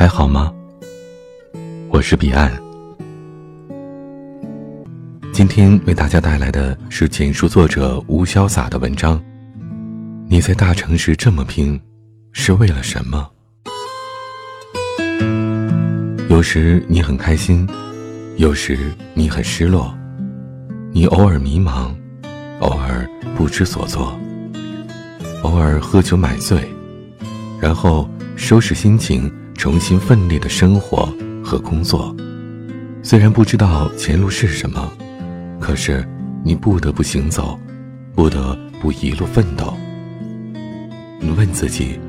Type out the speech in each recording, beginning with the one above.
还好吗？我是彼岸。今天为大家带来的是简述作者吴潇洒的文章。你在大城市这么拼，是为了什么？有时你很开心，有时你很失落，你偶尔迷茫，偶尔不知所措，偶尔喝酒买醉，然后收拾心情，重新奋力的生活和工作。虽然不知道前路是什么，可是你不得不行走，不得不一路奋斗。你问自己：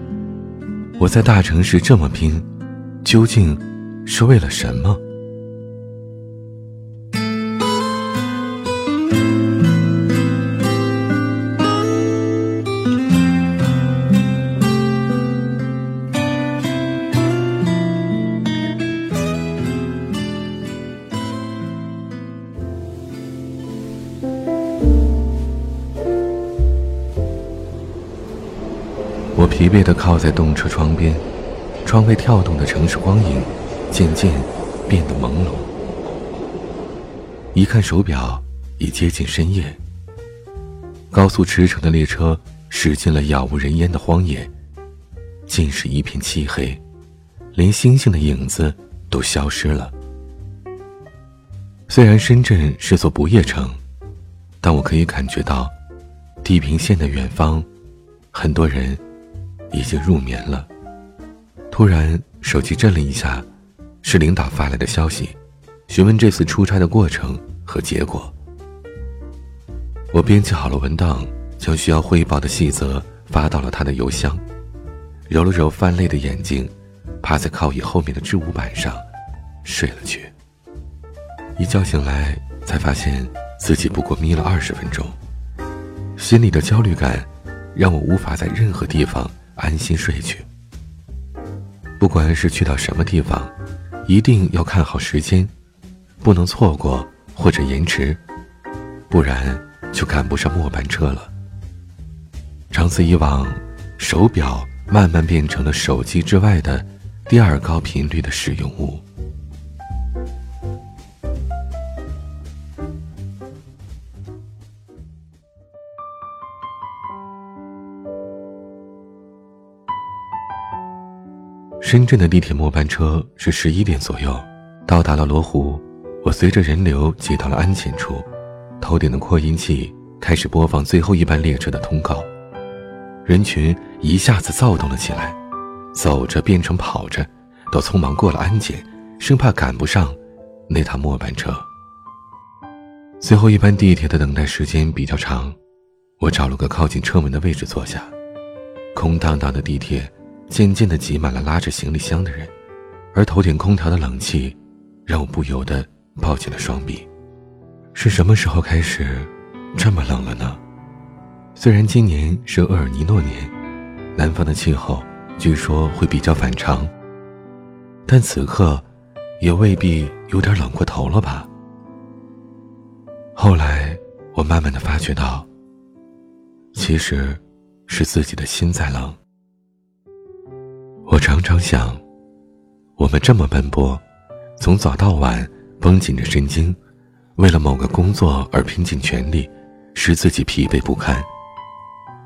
我在大城市这么拼，究竟？是为了什么？疲惫的靠在动车窗边，窗外跳动的城市光影。渐渐变得朦胧。一看手表，已接近深夜。高速驰骋的列车驶进了杳无人烟的荒野，尽是一片漆黑，连星星的影子都消失了。虽然深圳是座不夜城，但我可以感觉到，地平线的远方，很多人已经入眠了。突然，手机震了一下。是领导发来的消息，询问这次出差的过程和结果。我编辑好了文档，将需要汇报的细则发到了他的邮箱，揉了揉泛泪的眼睛，趴在靠椅后面的置物板上，睡了去。一觉醒来，才发现自己不过眯了二十分钟，心里的焦虑感让我无法在任何地方安心睡去。不管是去到什么地方。一定要看好时间，不能错过或者延迟，不然就赶不上末班车了。长此以往，手表慢慢变成了手机之外的第二高频率的使用物。深圳的地铁末班车是十一点左右，到达了罗湖。我随着人流挤到了安检处，头顶的扩音器开始播放最后一班列车的通告。人群一下子躁动了起来，走着变成跑着，都匆忙过了安检，生怕赶不上那趟末班车。最后一班地铁的等待时间比较长，我找了个靠近车门的位置坐下。空荡荡的地铁。渐渐的挤满了拉着行李箱的人，而头顶空调的冷气，让我不由得抱紧了双臂。是什么时候开始这么冷了呢？虽然今年是厄尔尼诺年，南方的气候据说会比较反常，但此刻也未必有点冷过头了吧？后来我慢慢的发觉到，其实是自己的心在冷。我常常想，我们这么奔波，从早到晚绷紧着神经，为了某个工作而拼尽全力，使自己疲惫不堪。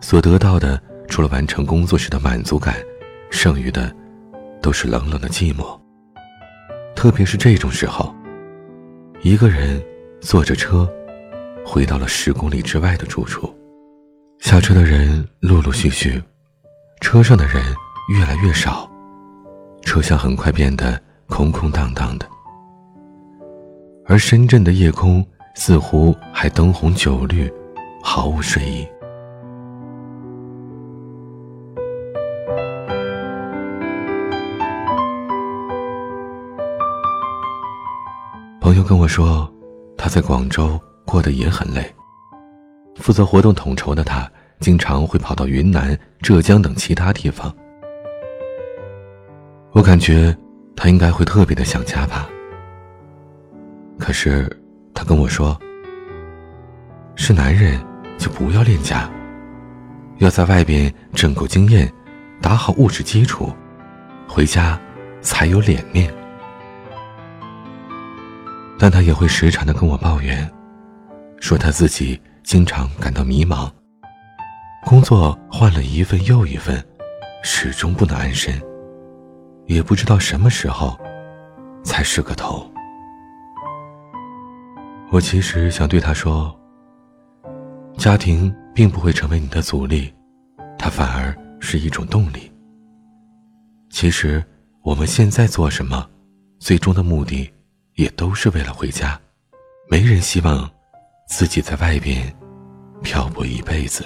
所得到的，除了完成工作时的满足感，剩余的，都是冷冷的寂寞。特别是这种时候，一个人坐着车，回到了十公里之外的住处，下车的人陆陆续续，车上的人。越来越少，车厢很快变得空空荡荡的，而深圳的夜空似乎还灯红酒绿，毫无睡意。朋友跟我说，他在广州过得也很累。负责活动统筹的他，经常会跑到云南、浙江等其他地方。我感觉他应该会特别的想家吧。可是他跟我说：“是男人就不要恋家，要在外边挣够经验，打好物质基础，回家才有脸面。但他也会时常的跟我抱怨，说他自己经常感到迷茫，工作换了一份又一份，始终不能安身，也不知道什么时候才是个头。我其实想对他说，家庭并不会成为你的阻力，它反而是一种动力。其实我们现在做什么，最终的目的。也都是为了回家，没人希望自己在外边漂泊一辈子。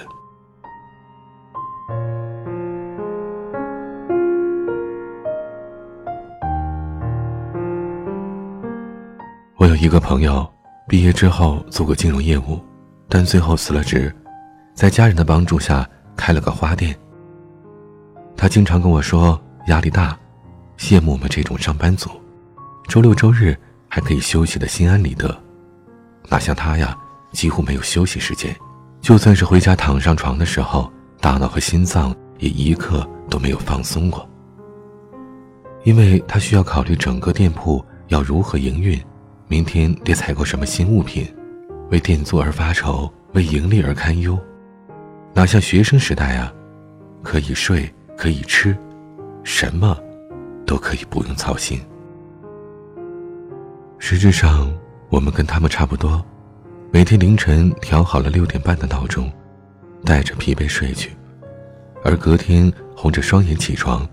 我有一个朋友，毕业之后做过金融业务，但最后辞了职，在家人的帮助下开了个花店。他经常跟我说压力大，羡慕我们这种上班族，周六周日。还可以休息的心安理得，哪像他呀，几乎没有休息时间。就算是回家躺上床的时候，大脑和心脏也一刻都没有放松过。因为他需要考虑整个店铺要如何营运，明天得采购什么新物品，为店租而发愁，为盈利而堪忧。哪像学生时代啊，可以睡，可以吃，什么都可以不用操心。实质上，我们跟他们差不多，每天凌晨调好了六点半的闹钟，带着疲惫睡去，而隔天红着双眼起床，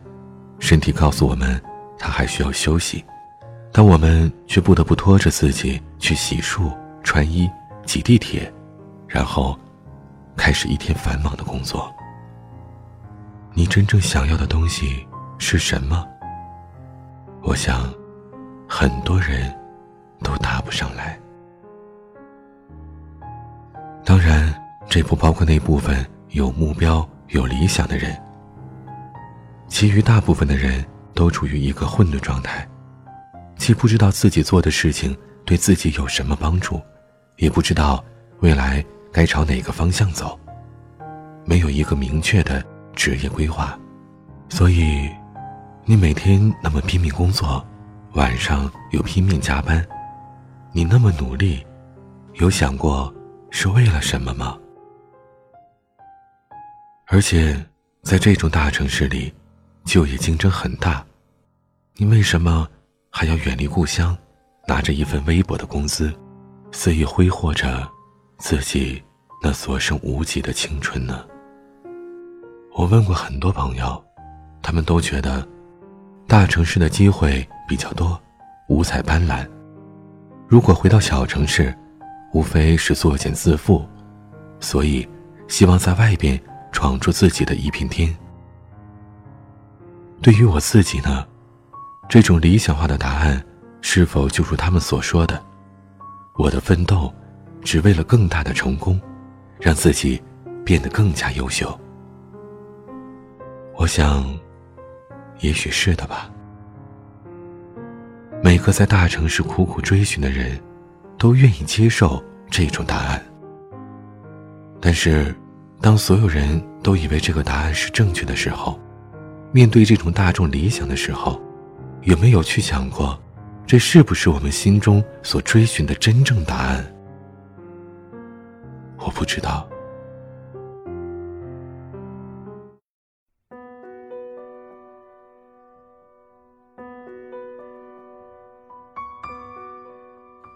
身体告诉我们他还需要休息，但我们却不得不拖着自己去洗漱、穿衣、挤地铁，然后开始一天繁忙的工作。你真正想要的东西是什么？我想，很多人。都答不上来。当然，这不包括那部分有目标、有理想的人。其余大部分的人都处于一个混沌状态，既不知道自己做的事情对自己有什么帮助，也不知道未来该朝哪个方向走，没有一个明确的职业规划，所以，你每天那么拼命工作，晚上又拼命加班。你那么努力，有想过是为了什么吗？而且，在这种大城市里，就业竞争很大，你为什么还要远离故乡，拿着一份微薄的工资，肆意挥霍着自己那所剩无几的青春呢？我问过很多朋友，他们都觉得，大城市的机会比较多，五彩斑斓。如果回到小城市，无非是作茧自缚，所以希望在外边闯出自己的一片天。对于我自己呢，这种理想化的答案，是否就如他们所说的，我的奋斗，只为了更大的成功，让自己变得更加优秀？我想，也许是的吧。每个在大城市苦苦追寻的人，都愿意接受这种答案。但是，当所有人都以为这个答案是正确的时候，面对这种大众理想的时候，有没有去想过，这是不是我们心中所追寻的真正答案？我不知道。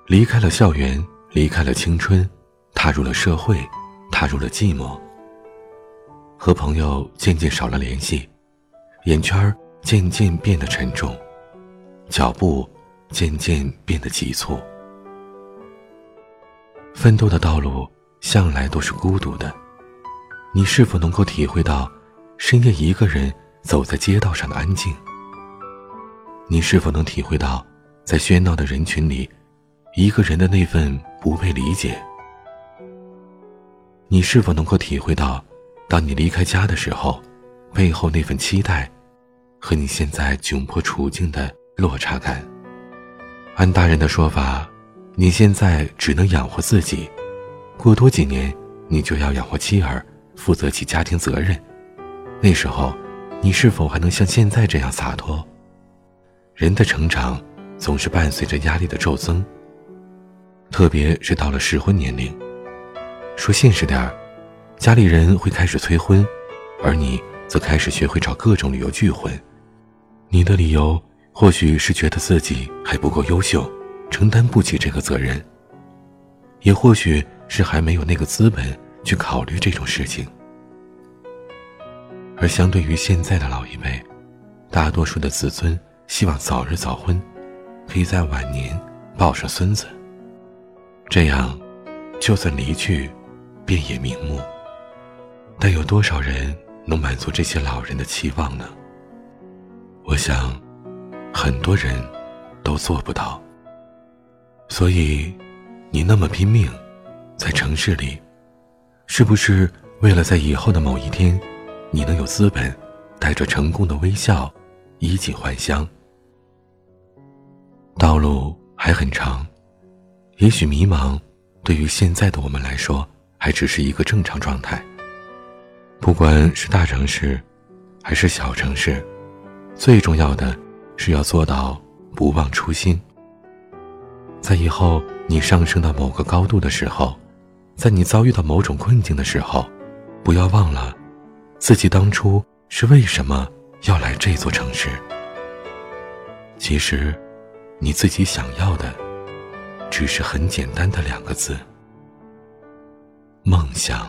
离开了校园，离开了青春，踏入了社会，踏入了寂寞。和朋友渐渐少了联系，眼圈渐渐变得沉重，脚步渐渐变得急促。奋斗的道路向来都是孤独的，你是否能够体会到深夜一个人走在街道上的安静？你是否能体会到在喧闹的人群里？一个人的那份不被理解，你是否能够体会到，当你离开家的时候，背后那份期待，和你现在窘迫处境的落差感？按大人的说法，你现在只能养活自己，过多几年，你就要养活妻儿，负责起家庭责任。那时候，你是否还能像现在这样洒脱？人的成长总是伴随着压力的骤增，特别是到了适婚年龄。说现实点儿，家里人会开始催婚，而你则开始学会找各种理由拒婚。你的理由或许是觉得自己还不够优秀，承担不起这个责任，也或许是还没有那个资本去考虑这种事情。而相对于现在的老一辈，大多数的子孙。希望早日早婚，可以在晚年抱上孙子。这样，就算离去，便也瞑目。但有多少人能满足这些老人的期望呢？我想，很多人都做不到。所以，你那么拼命，在城市里，是不是为了在以后的某一天，你能有资本，带着成功的微笑，衣锦还乡？道路还很长，也许迷茫，对于现在的我们来说，还只是一个正常状态。不管是大城市，还是小城市，最重要的是要做到不忘初心。在以后你上升到某个高度的时候，在你遭遇到某种困境的时候，不要忘了，自己当初是为什么要来这座城市。其实。你自己想要的，只是很简单的两个字：梦想。